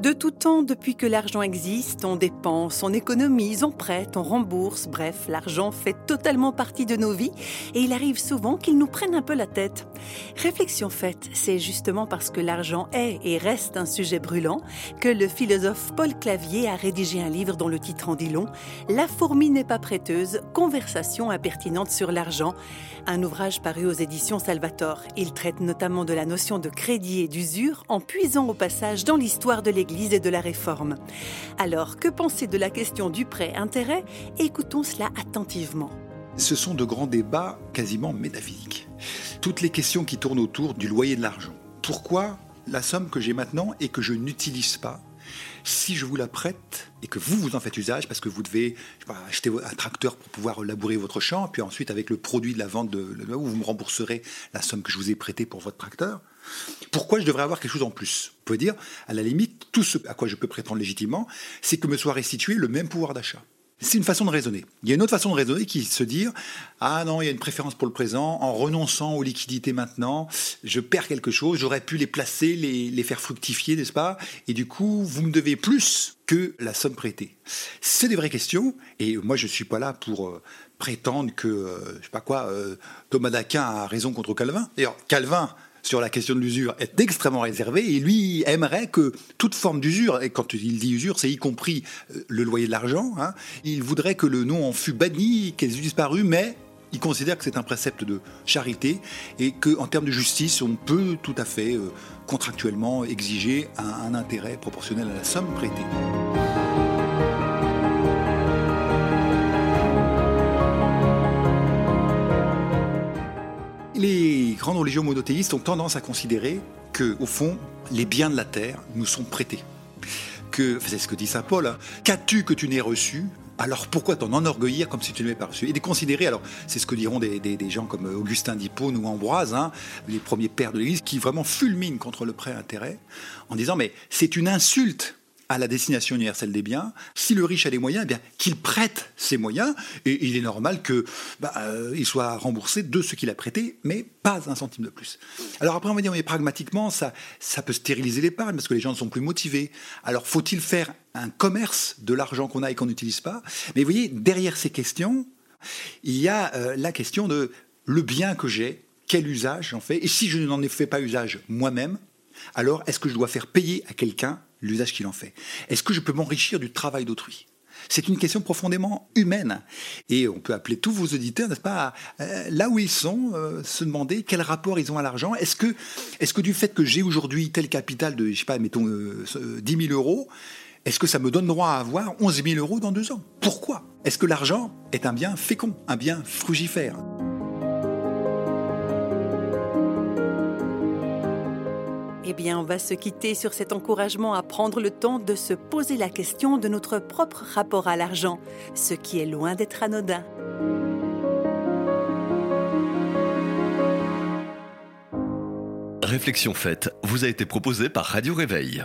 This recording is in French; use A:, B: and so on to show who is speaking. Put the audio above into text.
A: De tout temps, depuis que l'argent existe, on dépense, on économise, on prête, on rembourse, bref, l'argent fait totalement partie de nos vies et il arrive souvent qu'il nous prenne un peu la tête. Réflexion faite, c'est justement parce que l'argent est et reste un sujet brûlant que le philosophe Paul Clavier a rédigé un livre dont le titre en dit long, La fourmi n'est pas prêteuse, conversation impertinente sur l'argent, un ouvrage paru aux éditions Salvator. Il traite notamment de la notion de crédit et d'usure en puisant au passage dans l'histoire de l'Église et de la Réforme. Alors, que penser de la question du prêt-intérêt Écoutons cela attentivement.
B: Ce sont de grands débats quasiment métaphysiques. Toutes les questions qui tournent autour du loyer de l'argent. Pourquoi la somme que j'ai maintenant et que je n'utilise pas si je vous la prête et que vous vous en faites usage parce que vous devez acheter un tracteur pour pouvoir labourer votre champ, puis ensuite avec le produit de la vente de, vous me rembourserez la somme que je vous ai prêtée pour votre tracteur. Pourquoi je devrais avoir quelque chose en plus? On peut dire, à la limite, tout ce à quoi je peux prétendre légitimement, c'est que me soit restitué le même pouvoir d'achat. C'est une façon de raisonner. Il y a une autre façon de raisonner qui est de se dire Ah non, il y a une préférence pour le présent. En renonçant aux liquidités maintenant, je perds quelque chose. J'aurais pu les placer, les, faire fructifier, n'est-ce pas? Et du coup, vous me devez plus que la somme prêtée. C'est des vraies questions. Et moi, je ne suis pas là pour euh, prétendre que, euh, je sais pas quoi, euh, Thomas d'Aquin a raison contre Calvin. D'ailleurs, Calvin sur la question de l'usure est extrêmement réservé et lui aimerait que toute forme d'usure, et quand il dit usure, c'est y compris euh, le loyer de l'argent, hein, il voudrait que le nom en fût banni, qu'elles eussent disparu, mais il considère que c'est un précepte de charité et qu'en termes de justice, on peut tout à fait euh, contractuellement exiger un intérêt proportionnel à la somme prêtée. Les grandes religions monothéistes ont tendance à considérer que, au fond, les biens de la terre nous sont prêtés. Que, c'est ce que dit saint Paul, hein. qu'as-tu que tu n'aies reçu? Alors pourquoi t'en enorgueillir comme si tu ne l'avais pas reçu? Et de considérer, alors c'est ce que diront des, gens comme Augustin d'Hippone ou Ambroise, hein, les premiers pères de l'Église, qui vraiment fulminent contre le prêt-intérêt, en disant mais c'est une insulte à la destination universelle des biens. Si le riche a des moyens, eh bien qu'il prête ses moyens, et il est normal qu'il bah, euh, soit remboursé de ce qu'il a prêté, mais pas un centime de plus. Alors après, on va dire, mais pragmatiquement, ça, ça peut stériliser l'épargne, parce que les gens ne sont plus motivés. Alors faut-il faire un commerce de l'argent qu'on a et qu'on n'utilise pas? Mais vous voyez, derrière ces questions, il y a euh, la question de le bien que j'ai, quel usage j'en fais, et si je n'en ai fait pas usage moi-même, alors est-ce que je dois faire payer à quelqu'un l'usage qu'il en fait. Est-ce que je peux m'enrichir du travail d'autrui? C'est une question profondément humaine. Et on peut appeler tous vos auditeurs, n'est-ce pas, euh, là où ils sont, euh, se demander quel rapport ils ont à l'argent. Est-ce que, du fait que j'ai aujourd'hui tel capital de, je sais pas, mettons 10 euh, 000 euros, est-ce que ça me donne droit à avoir 11 000 euros dans deux ans? Pourquoi? Est-ce que l'argent est un bien fécond, un bien frugifère?
A: Eh bien, on va se quitter sur cet encouragement à prendre le temps de se poser la question de notre propre rapport à l'argent, ce qui est loin d'être anodin.
C: Réflexion faite vous a été proposée par Radio Réveil.